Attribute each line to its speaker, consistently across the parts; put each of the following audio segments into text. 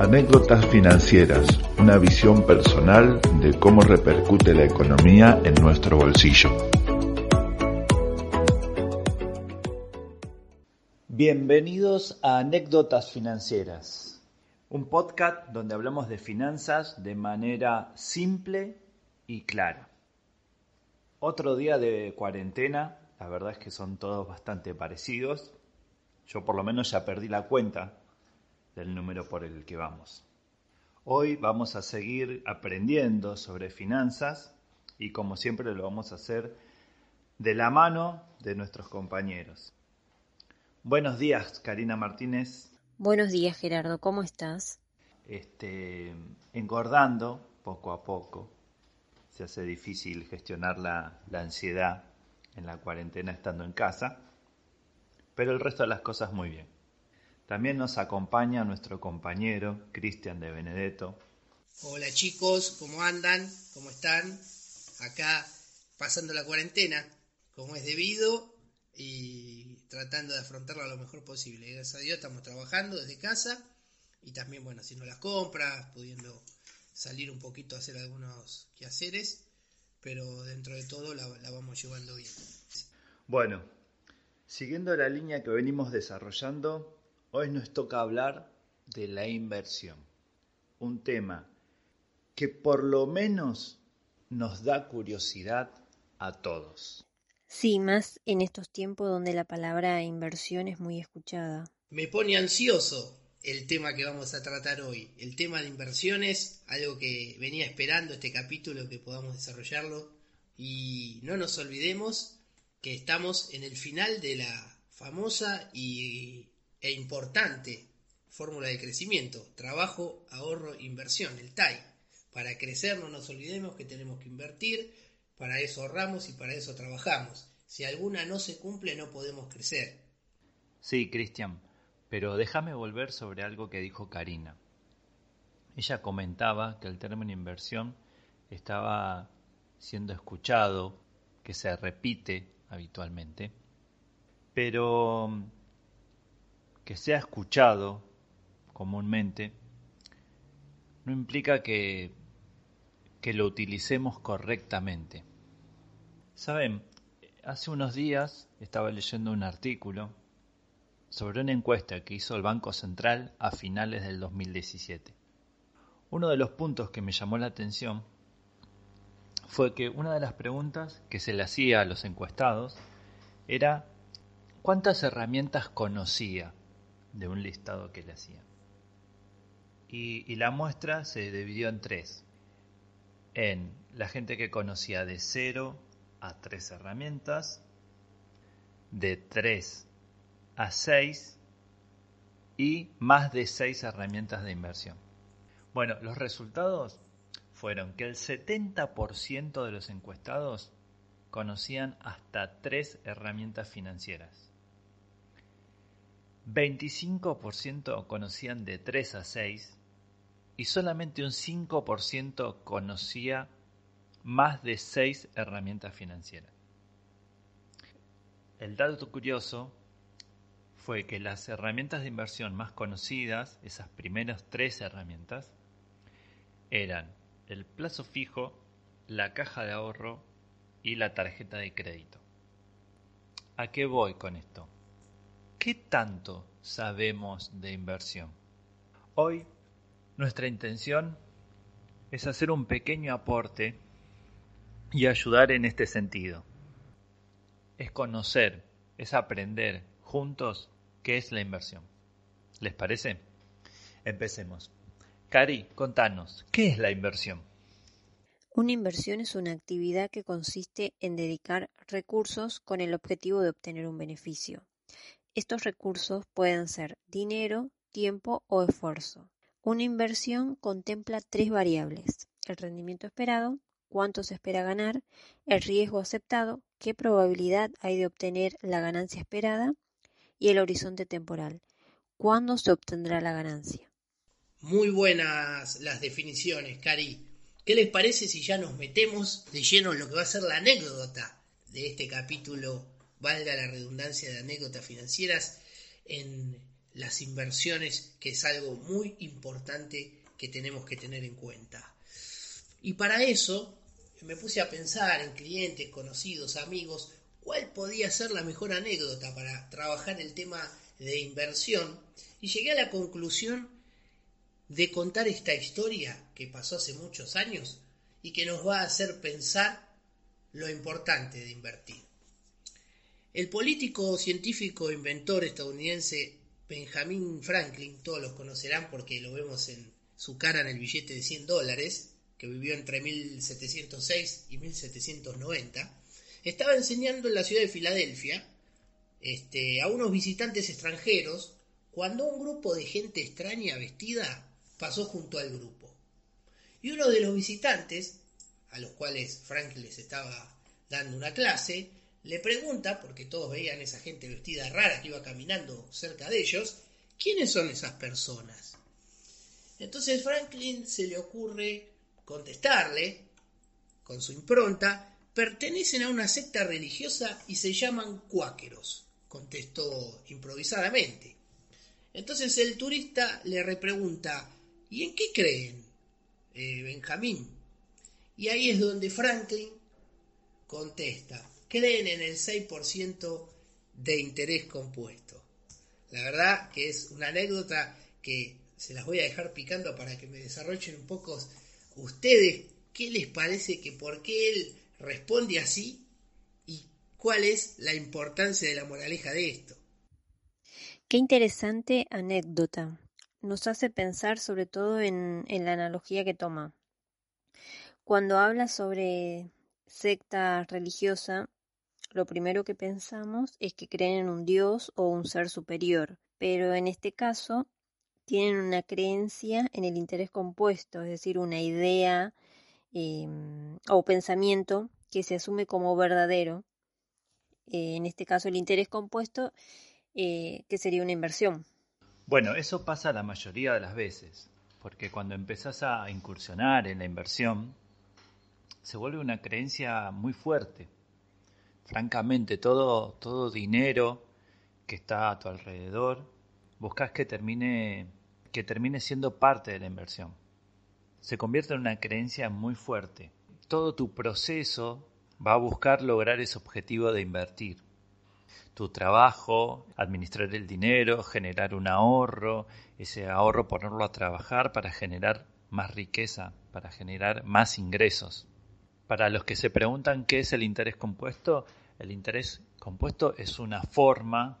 Speaker 1: Anécdotas financieras, una visión personal de cómo repercute la economía en nuestro bolsillo.
Speaker 2: Bienvenidos a Anécdotas Financieras, un podcast donde hablamos de finanzas de manera simple y clara. Otro día de cuarentena, la verdad es que son todos bastante parecidos. Yo por lo menos ya perdí la cuenta del número por el que vamos. Hoy vamos a seguir aprendiendo sobre finanzas y como siempre lo vamos a hacer de la mano de nuestros compañeros. Buenos días, Karina Martínez.
Speaker 3: Buenos días, Gerardo, ¿cómo estás?
Speaker 2: Este, engordando poco a poco. Se hace difícil gestionar la, la ansiedad en la cuarentena estando en casa, pero el resto de las cosas muy bien. También nos acompaña nuestro compañero Cristian de Benedetto.
Speaker 4: Hola chicos, ¿cómo andan? ¿Cómo están? Acá pasando la cuarentena, como es debido, y tratando de afrontarla lo mejor posible. Gracias a Dios estamos trabajando desde casa y también, bueno, haciendo las compras, pudiendo salir un poquito a hacer algunos quehaceres, pero dentro de todo la, la vamos llevando bien.
Speaker 2: Bueno, siguiendo la línea que venimos desarrollando, Hoy nos toca hablar de la inversión, un tema que por lo menos nos da curiosidad a todos.
Speaker 3: Sí, más en estos tiempos donde la palabra inversión es muy escuchada.
Speaker 4: Me pone ansioso el tema que vamos a tratar hoy, el tema de inversiones, algo que venía esperando este capítulo que podamos desarrollarlo y no nos olvidemos que estamos en el final de la famosa y e importante fórmula de crecimiento, trabajo, ahorro, inversión, el TAI. Para crecer no nos olvidemos que tenemos que invertir, para eso ahorramos y para eso trabajamos. Si alguna no se cumple no podemos crecer.
Speaker 2: Sí, Cristian, pero déjame volver sobre algo que dijo Karina. Ella comentaba que el término inversión estaba siendo escuchado, que se repite habitualmente, pero que sea escuchado comúnmente no implica que, que lo utilicemos correctamente. Saben, hace unos días estaba leyendo un artículo sobre una encuesta que hizo el Banco Central a finales del 2017. Uno de los puntos que me llamó la atención fue que una de las preguntas que se le hacía a los encuestados era ¿cuántas herramientas conocía de un listado que le hacían. Y, la muestra se dividió en tres. En la gente que conocía de cero a tres herramientas, de tres a seis y más de seis herramientas de inversión. Bueno, los resultados fueron que el 70% de los encuestados conocían hasta tres herramientas financieras. 25% conocían de 3 a 6 y solamente un 5% conocía más de 6 herramientas financieras. El dato curioso fue que las herramientas de inversión más conocidas, esas primeras tres herramientas, eran el plazo fijo, la caja de ahorro y la tarjeta de crédito. ¿A qué voy con esto? ¿Qué tanto sabemos de inversión? Hoy nuestra intención es hacer un pequeño aporte y ayudar en este sentido. Es conocer, es aprender juntos qué es la inversión. ¿Les parece? Empecemos. Cari, contanos, ¿qué es la inversión?
Speaker 3: Una inversión es una actividad que consiste en dedicar recursos con el objetivo de obtener un beneficio. Estos recursos pueden ser dinero, tiempo o esfuerzo. Una inversión contempla tres variables, el rendimiento esperado, cuánto se espera ganar, el riesgo aceptado, qué probabilidad hay de obtener la ganancia esperada y el horizonte temporal, cuándo se obtendrá la ganancia.
Speaker 4: Muy buenas las definiciones, Cari. ¿Qué les parece si ya nos metemos de lleno en lo que va a ser la anécdota de este capítulo, valga la redundancia de anécdotas financieras, en las inversiones, que es algo muy importante que tenemos que tener en cuenta? Y para eso me puse a pensar en clientes, conocidos, amigos, cuál podía ser la mejor anécdota para trabajar el tema de inversión y llegué a la conclusión de contar esta historia que pasó hace muchos años y que nos va a hacer pensar lo importante de invertir. El político, científico, inventor estadounidense Benjamin Franklin, todos los conocerán porque lo vemos en su cara en el billete de 100 dólares, que vivió entre 1706 y 1790, estaba enseñando en la ciudad de Filadelfia este, a unos visitantes extranjeros cuando un grupo de gente extraña vestida pasó junto al grupo. Y uno de los visitantes, a los cuales Franklin les estaba dando una clase, le pregunta, porque todos veían esa gente vestida rara que iba caminando cerca de ellos, ¿quiénes son esas personas? Entonces Franklin se le ocurre contestarle, con su impronta, pertenecen a una secta religiosa y se llaman cuáqueros, contestó improvisadamente. Entonces el turista le repregunta, ¿Y en qué creen, eh, Benjamín? Y ahí es donde Franklin contesta, creen en el 6% de interés compuesto. La verdad que es una anécdota que se las voy a dejar picando para que me desarrollen un poco ustedes qué les parece que por qué él responde así y cuál es la importancia de la moraleja de esto.
Speaker 3: Qué interesante anécdota nos hace pensar sobre todo en, la analogía que toma. Cuando habla sobre secta religiosa, lo primero que pensamos es que creen en un Dios o un ser superior, pero en este caso tienen una creencia en el interés compuesto, es decir, una idea em, o pensamiento que se asume como verdadero, eh, en este caso el interés compuesto, eh, que sería una inversión.
Speaker 2: Bueno, eso pasa la mayoría de las veces, porque cuando empezás a incursionar en la inversión, se vuelve una creencia muy fuerte. Francamente, todo, todo dinero que está a tu alrededor, buscas que termine, que termine siendo parte de la inversión. Se convierte en una creencia muy fuerte. Todo tu proceso va a buscar lograr ese objetivo de invertir tu trabajo, administrar el dinero, generar un ahorro, ese ahorro ponerlo a trabajar para generar más riqueza, para generar más ingresos. Para los que se preguntan qué es el interés compuesto, el interés compuesto es una forma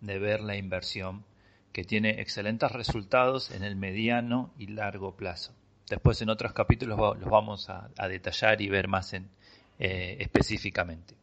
Speaker 2: de ver la inversión que tiene excelentes resultados en el mediano y largo plazo. Después en otros capítulos los vamos a, detallar y ver más en, eh, específicamente.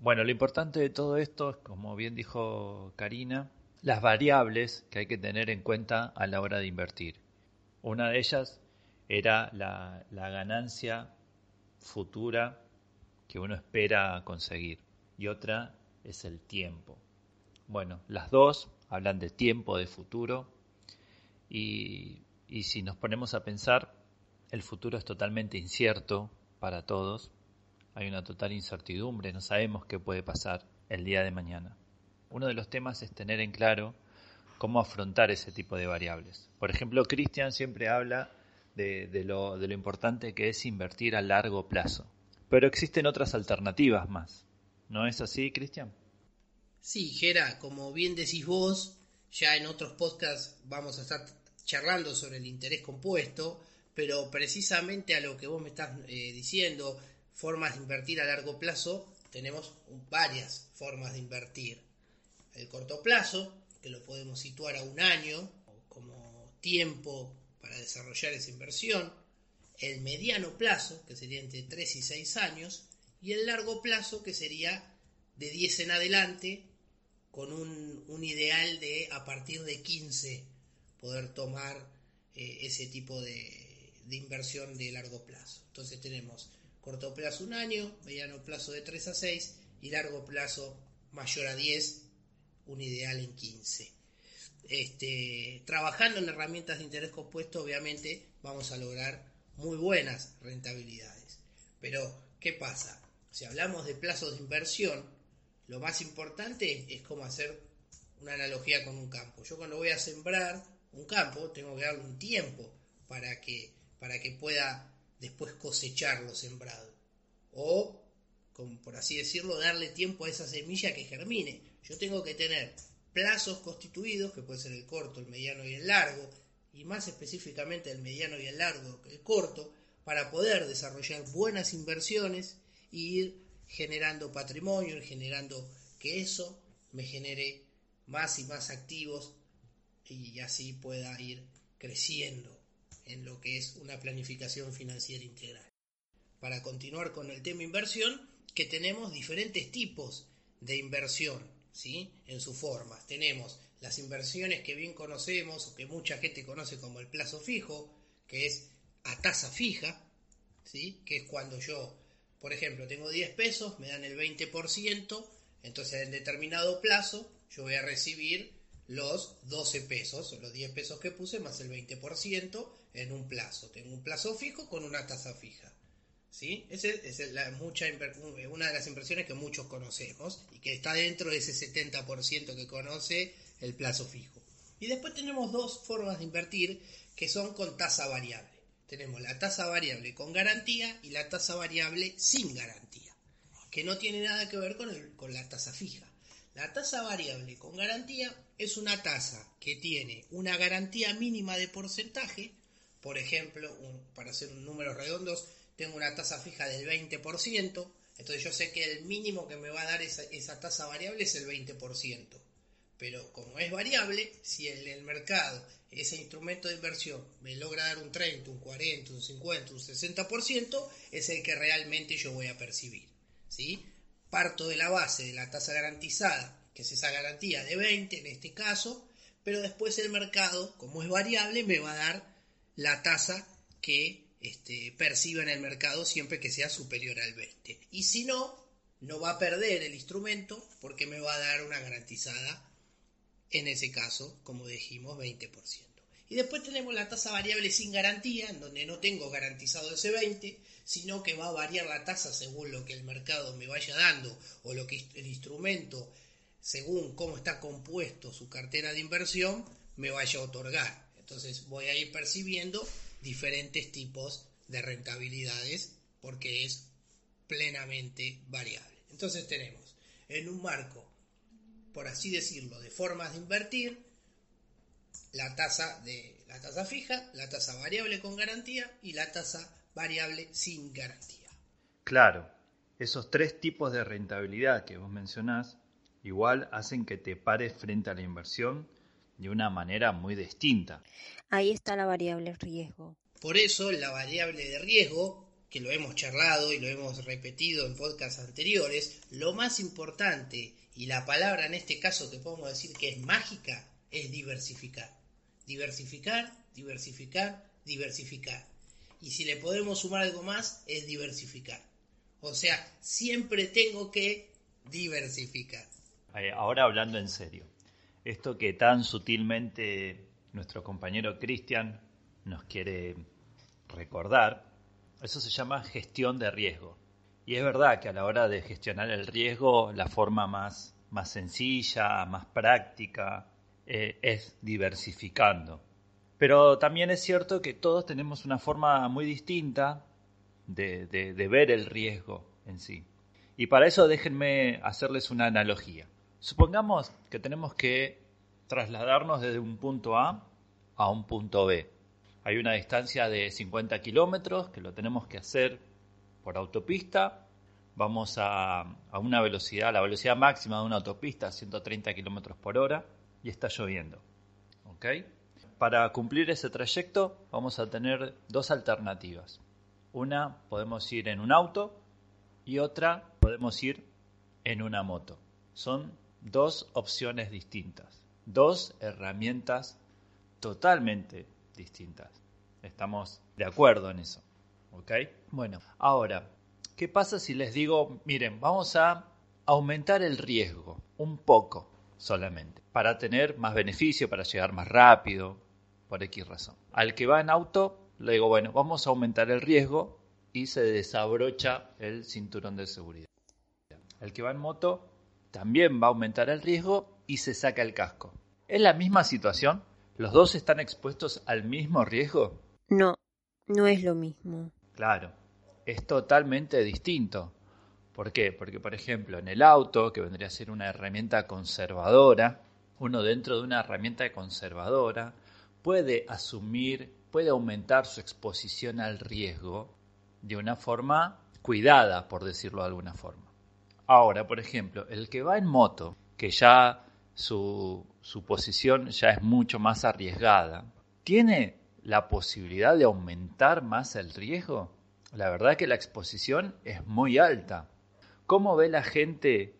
Speaker 2: Bueno, lo importante de todo esto es, como bien dijo Karina, las variables que hay que tener en cuenta a la hora de invertir. Una de ellas era la, ganancia futura que uno espera conseguir y otra es el tiempo. Bueno, las dos hablan de tiempo, de futuro y, si nos ponemos a pensar, el futuro es totalmente incierto para todos hay una total incertidumbre, no sabemos qué puede pasar el día de mañana. Uno de los temas es tener en claro cómo afrontar ese tipo de variables. Por ejemplo, Christian siempre habla de, lo, de lo importante que es invertir a largo plazo. Pero existen otras alternativas más. ¿No es así, Cristian?
Speaker 4: Sí, Gera, como bien decís vos, ya en otros podcasts vamos a estar charlando sobre el interés compuesto, pero precisamente a lo que vos me estás eh, diciendo, formas de invertir a largo plazo, tenemos varias formas de invertir. El corto plazo, que lo podemos situar a un año como tiempo para desarrollar esa inversión, el mediano plazo, que sería entre 3 y 6 años, y el largo plazo, que sería de 10 en adelante, con un, ideal de a partir de 15 poder tomar eh, ese tipo de, de inversión de largo plazo. Entonces tenemos corto plazo un año, mediano plazo de 3 a 6 y largo plazo mayor a 10, un ideal en 15. Este, trabajando en herramientas de interés compuesto, obviamente vamos a lograr muy buenas rentabilidades. Pero, ¿qué pasa? Si hablamos de plazos de inversión, lo más importante es cómo hacer una analogía con un campo. Yo cuando voy a sembrar un campo, tengo que darle un tiempo para que, para que pueda después cosechar lo sembrado. O, como por así decirlo, darle tiempo a esa semilla que germine. Yo tengo que tener plazos constituidos, que puede ser el corto, el mediano y el largo, y más específicamente el mediano y el largo el corto, para poder desarrollar buenas inversiones ir generando patrimonio, ir generando que eso me genere más y más activos y así pueda ir creciendo en lo que es una planificación financiera integral. Para continuar con el tema inversión, que tenemos diferentes tipos de inversión ¿sí? en sus formas. Tenemos las inversiones que bien conocemos o que mucha gente conoce como el plazo fijo, que es a tasa fija, ¿sí? que es cuando yo, por ejemplo, tengo 10 pesos, me dan el 20%, entonces en determinado plazo yo voy a recibir los 12 pesos, los 10 pesos que puse, más el 20% en un plazo. Tengo un plazo fijo con una tasa fija. ¿Sí? Esa es mucha, una de las inversiones que muchos conocemos y que está dentro de ese 70% que conoce el plazo fijo. Y después tenemos dos formas de invertir que son con tasa variable. Tenemos la tasa variable con garantía y la tasa variable sin garantía, que no tiene nada que ver con, con la tasa fija. La tasa variable con garantía es una tasa que tiene una garantía mínima de porcentaje. Por ejemplo, para hacer números redondos, tengo una tasa fija del 20%. Entonces yo sé que el mínimo que me va a dar esa, esa tasa variable es el 20%. Pero como es variable, si en el mercado ese instrumento de inversión me logra dar un 30, un 40, un 50, un 60%, es el que realmente yo voy a percibir. ¿sí? Parto de la base de la tasa garantizada, que es esa garantía de 20 en este caso, pero después el mercado, como es variable, me va a dar la tasa que este, perciba en el mercado siempre que sea superior al 20. Y si no, no va a perder el instrumento porque me va a dar una garantizada en ese caso, como dijimos, 20%. Y después tenemos la tasa variable sin garantía, en donde no tengo garantizado ese 20, sino que va a variar la tasa según lo que el mercado me vaya dando o lo que el instrumento, según cómo está compuesto su cartera de inversión, me vaya a otorgar. Entonces voy a ir percibiendo diferentes tipos de rentabilidades porque es plenamente variable. Entonces tenemos en un marco por así decirlo, de formas de invertir, la tasa de la tasa fija, la tasa variable con garantía y la tasa variable sin garantía.
Speaker 2: Claro, esos tres tipos de rentabilidad que vos mencionás igual hacen que te pares frente a la inversión de una manera muy distinta.
Speaker 3: Ahí está la variable riesgo.
Speaker 4: Por eso la variable de riesgo, que lo hemos charlado y lo hemos repetido en podcasts anteriores, lo más importante y la palabra en este caso que podemos decir que es mágica es diversificar. Diversificar, diversificar, diversificar. Y si le podemos sumar algo más, es diversificar. O sea, siempre tengo que diversificar.
Speaker 2: Ahora hablando en serio, esto que tan sutilmente nuestro compañero Cristian nos quiere recordar, eso se llama gestión de riesgo. Y es verdad que a la hora de gestionar el riesgo, la forma más, más sencilla, más práctica, eh, es diversificando. Pero también es cierto que todos tenemos una forma muy distinta de, de ver el riesgo en sí. Y para eso déjenme hacerles una analogía. Supongamos que tenemos que trasladarnos desde un punto A a un punto B. Hay una distancia de 50 kilómetros que lo tenemos que hacer por autopista, vamos a, una velocidad, la velocidad máxima de una autopista, 130 kilómetros por hora. y está lloviendo. ¿Ok? Para cumplir ese trayecto vamos a tener dos alternativas. Una podemos ir en un auto y otra podemos ir en una moto. Son dos opciones distintas, dos herramientas totalmente distintas. Estamos de acuerdo en eso. ¿Ok? Bueno, ahora, ¿qué pasa si les digo, miren, vamos a aumentar el riesgo un poco solamente, para tener más beneficio, para llegar más rápido, por X razón. Al que va en auto, le digo, bueno, vamos a aumentar el riesgo y se desabrocha el cinturón de seguridad. El que va en moto también va a aumentar el riesgo y se saca el casco. ¿Es la misma situación? ¿Los dos están expuestos al mismo riesgo?
Speaker 3: No, no es lo mismo.
Speaker 2: Claro, es totalmente distinto. ¿Por qué? Porque, por ejemplo, en el auto, que vendría a ser una herramienta conservadora, uno dentro de una herramienta conservadora puede asumir, puede aumentar su exposición al riesgo de una forma cuidada, por decirlo de alguna forma. Ahora, por ejemplo, el que va en moto, que ya su, su posición ya es mucho más arriesgada, ¿tiene la posibilidad de aumentar más el riesgo? La verdad que la exposición es muy alta. ¿Cómo ve la gente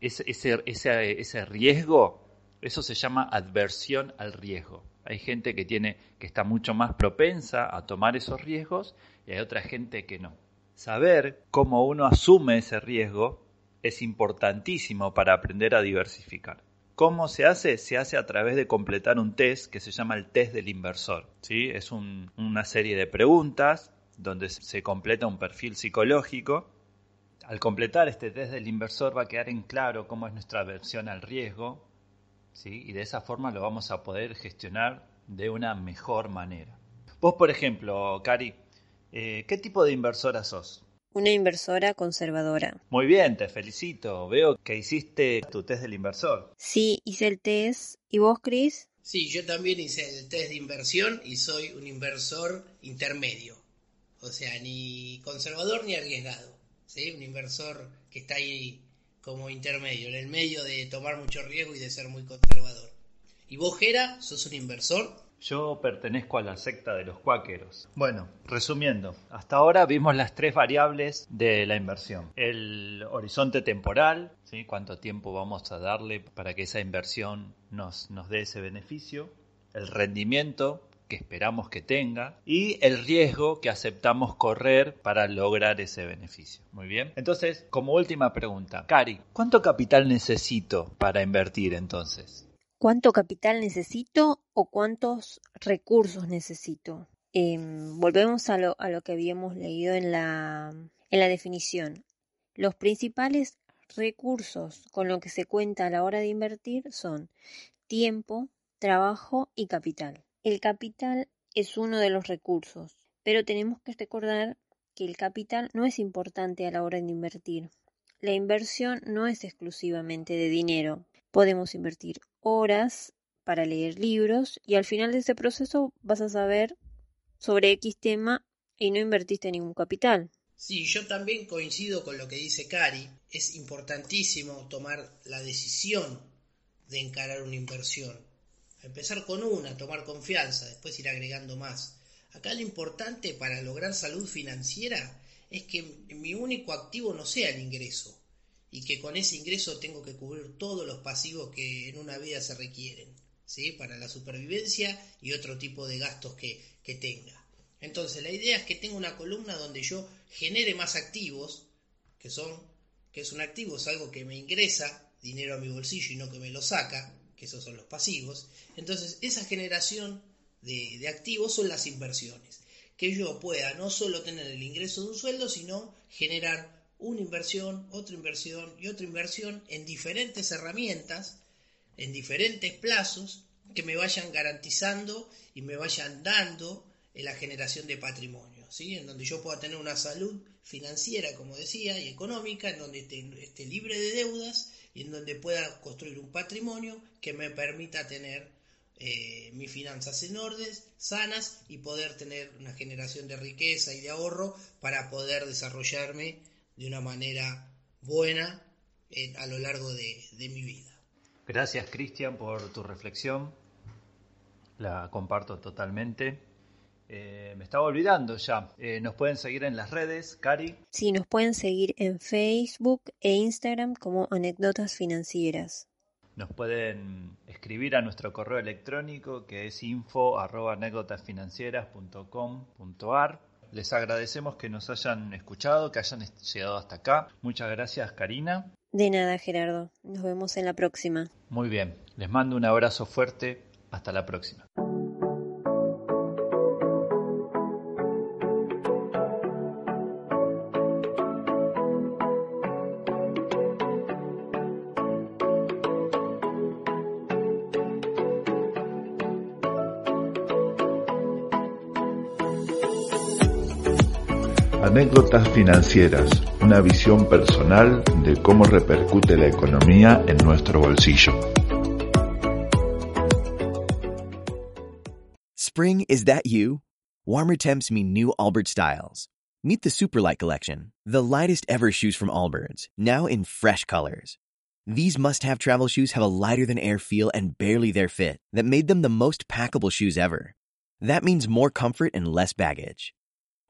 Speaker 2: ese, ese, ese, riesgo? Eso se llama adversión al riesgo. Hay gente que tiene que está mucho más propensa a tomar esos riesgos y hay otra gente que no. Saber cómo uno asume ese riesgo es importantísimo para aprender a diversificar. ¿Cómo se hace? Se hace a través de completar un test que se llama el test del inversor. ¿sí? Es una serie de preguntas donde se completa un perfil psicológico al completar este test del inversor va a quedar en claro cómo es nuestra aversión al riesgo, ¿sí? y de esa forma lo vamos a poder gestionar de una mejor manera. Vos, por ejemplo, Cari, eh, ¿qué tipo de inversora sos?
Speaker 3: Una inversora conservadora.
Speaker 2: Muy bien, te felicito. Veo que hiciste tu test del inversor.
Speaker 3: Sí, hice el test. ¿Y vos, Chris?
Speaker 4: Sí, yo también hice el test de inversión y soy un inversor intermedio. O sea, ni conservador ni arriesgado. Un inversor que está ahí como intermedio, en el medio de tomar mucho riesgo y de ser muy conservador. ¿Y vos, Jera, sos un inversor?
Speaker 2: Yo pertenezco a la secta de los cuáqueros. Bueno, resumiendo, hasta ahora vimos las tres variables de la inversión. El horizonte temporal, ¿sí? cuánto tiempo vamos a darle para que esa inversión nos, nos dé ese beneficio. El rendimiento, que esperamos que tenga y el riesgo que aceptamos correr para lograr ese beneficio. Muy bien. Entonces, como última pregunta, Cari, ¿cuánto capital necesito para invertir entonces?
Speaker 3: ¿Cuánto capital necesito o cuántos recursos necesito? Em, volvemos a lo, a lo que habíamos leído en la, en la definición. Los principales recursos con los que se cuenta a la hora de invertir son tiempo, trabajo y capital. El capital es uno de los recursos, pero tenemos que recordar que el capital no es importante a la hora de invertir. La inversión no es exclusivamente de dinero. Podemos invertir horas para leer libros y al final de ese proceso vas a saber sobre X tema y no invertiste ningún capital.
Speaker 4: Sí, yo también coincido con lo que dice Cari. Es importantísimo tomar la decisión de encarar una inversión empezar con una, tomar confianza, después ir agregando más. Acá lo importante para lograr salud financiera es que mi único activo no sea el ingreso y que con ese ingreso tengo que cubrir todos los pasivos que en una vida se requieren, Para la supervivencia y otro tipo de gastos que, que tenga. Entonces, la idea es que tenga una columna donde yo genere más activos, que son, que es un activo, es algo que me ingresa dinero a mi bolsillo y no que me lo saca, esos son los pasivos. Entonces, esa generación de, activos son las inversiones. Que yo pueda no solo tener el ingreso de un sueldo, sino generar una inversión, otra inversión y otra inversión en diferentes herramientas, en diferentes plazos, que me vayan garantizando y me vayan dando la generación de patrimonio, ¿sí? en donde yo pueda tener una salud financiera, como decía, y económica, en donde esté libre de deudas y en donde pueda construir un patrimonio que me permita tener eh, mis finanzas en orden, sanas y poder tener una generación de riqueza y de ahorro para poder desarrollarme de una manera buena a lo largo de, mi vida.
Speaker 2: Gracias Cristian por tu reflexión, la comparto totalmente. Eh, me estaba olvidando ya. Eh, nos pueden seguir en las redes, Cari.
Speaker 3: Sí, nos pueden seguir en Facebook e Instagram como Anécdotas Financieras.
Speaker 2: Nos pueden escribir a nuestro correo electrónico que es info Les agradecemos que nos hayan escuchado, que hayan llegado hasta acá. Muchas gracias, Karina.
Speaker 3: De nada, Gerardo. Nos vemos en la próxima.
Speaker 2: Muy bien. Les mando un abrazo fuerte. Hasta la próxima.
Speaker 1: Anécdotas financieras, una visión personal de cómo repercute la economía en nuestro bolsillo.
Speaker 5: Spring, is that you? Warmer temps mean new Allbirds styles. Meet the Superlight Collection, the lightest ever shoes from Allbirds, now in fresh colors. These must-have travel shoes have a lighter-than-air feel and barely their fit that made them the most packable shoes ever. That means more comfort and less baggage.